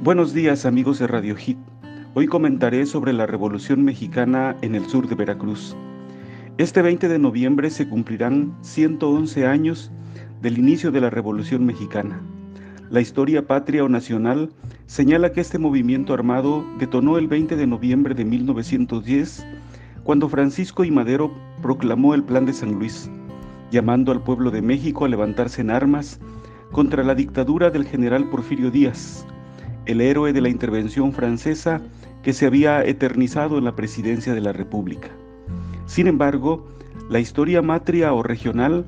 Buenos días amigos de Radio Hit. Hoy comentaré sobre la Revolución Mexicana en el sur de Veracruz. Este 20 de noviembre se cumplirán 111 años del inicio de la Revolución Mexicana. La historia patria o nacional señala que este movimiento armado detonó el 20 de noviembre de 1910, cuando Francisco y Madero proclamó el Plan de San Luis, llamando al pueblo de México a levantarse en armas contra la dictadura del general Porfirio Díaz, el héroe de la intervención francesa que se había eternizado en la presidencia de la República. Sin embargo, la historia matria o regional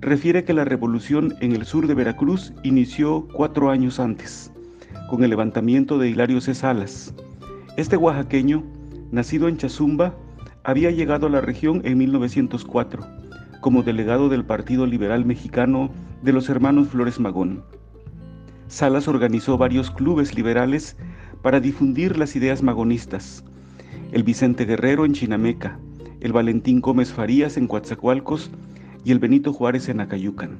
refiere que la revolución en el sur de Veracruz inició cuatro años antes, con el levantamiento de Hilario C. Salas. Este oaxaqueño, nacido en Chazumba, había llegado a la región en 1904 como delegado del Partido Liberal Mexicano de los hermanos Flores Magón. Salas organizó varios clubes liberales para difundir las ideas magonistas. El Vicente Guerrero en Chinameca, el Valentín Gómez Farías en Coatzacoalcos y el Benito Juárez en Acayucan.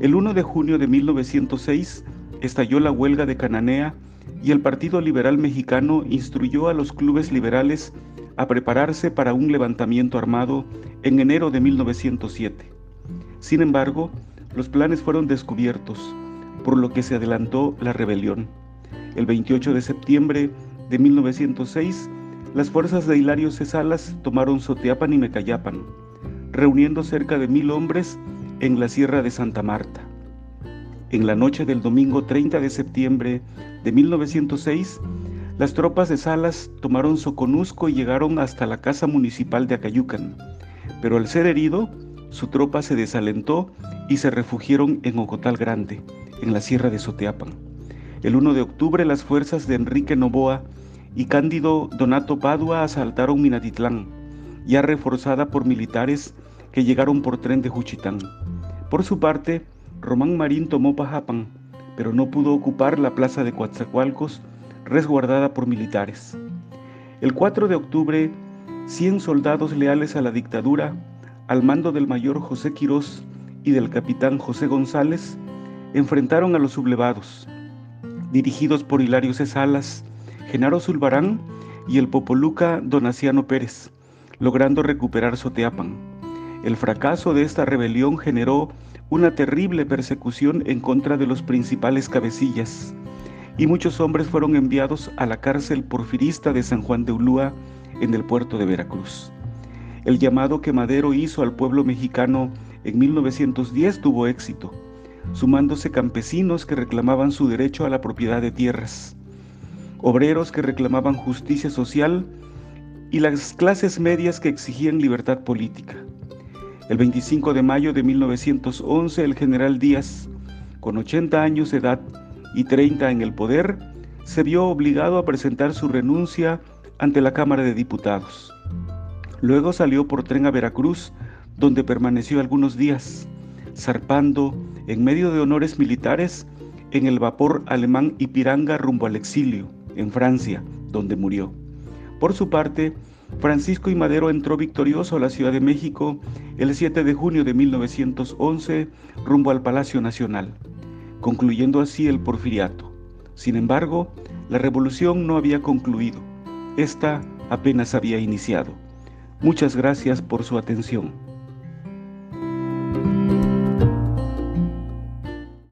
El 1 de junio de 1906 estalló la huelga de Cananea y el Partido Liberal Mexicano instruyó a los clubes liberales a prepararse para un levantamiento armado en enero de 1907. Sin embargo, los planes fueron descubiertos, por lo que se adelantó la rebelión. El 28 de septiembre de 1906, las fuerzas de Hilario Cesalas tomaron Soteapan y Mecayapan, reuniendo cerca de mil hombres en la Sierra de Santa Marta. En la noche del domingo 30 de septiembre de 1906, las tropas de Salas tomaron Soconusco y llegaron hasta la casa municipal de Acayucan, pero al ser herido, su tropa se desalentó y se refugiaron en Ocotal Grande, en la sierra de Soteapan. El 1 de octubre las fuerzas de Enrique Novoa y Cándido Donato Padua asaltaron Minatitlán, ya reforzada por militares que llegaron por tren de Juchitán. Por su parte, Román Marín tomó Pajapan, pero no pudo ocupar la plaza de Coatzacoalcos resguardada por militares. El 4 de octubre, 100 soldados leales a la dictadura, al mando del mayor José Quirós y del capitán José González, enfrentaron a los sublevados, dirigidos por Hilario C. Genaro Zulbarán y el popoluca Donaciano Pérez, logrando recuperar Soteapan. El fracaso de esta rebelión generó una terrible persecución en contra de los principales cabecillas, y muchos hombres fueron enviados a la cárcel porfirista de San Juan de Ulúa en el puerto de Veracruz. El llamado que Madero hizo al pueblo mexicano en 1910 tuvo éxito, sumándose campesinos que reclamaban su derecho a la propiedad de tierras, obreros que reclamaban justicia social y las clases medias que exigían libertad política. El 25 de mayo de 1911 el general Díaz, con 80 años de edad, y 30 en el poder, se vio obligado a presentar su renuncia ante la Cámara de Diputados. Luego salió por tren a Veracruz, donde permaneció algunos días, zarpando en medio de honores militares en el vapor alemán Ipiranga rumbo al exilio, en Francia, donde murió. Por su parte, Francisco y Madero entró victorioso a la Ciudad de México el 7 de junio de 1911 rumbo al Palacio Nacional concluyendo así el porfiriato. Sin embargo, la revolución no había concluido, esta apenas había iniciado. Muchas gracias por su atención.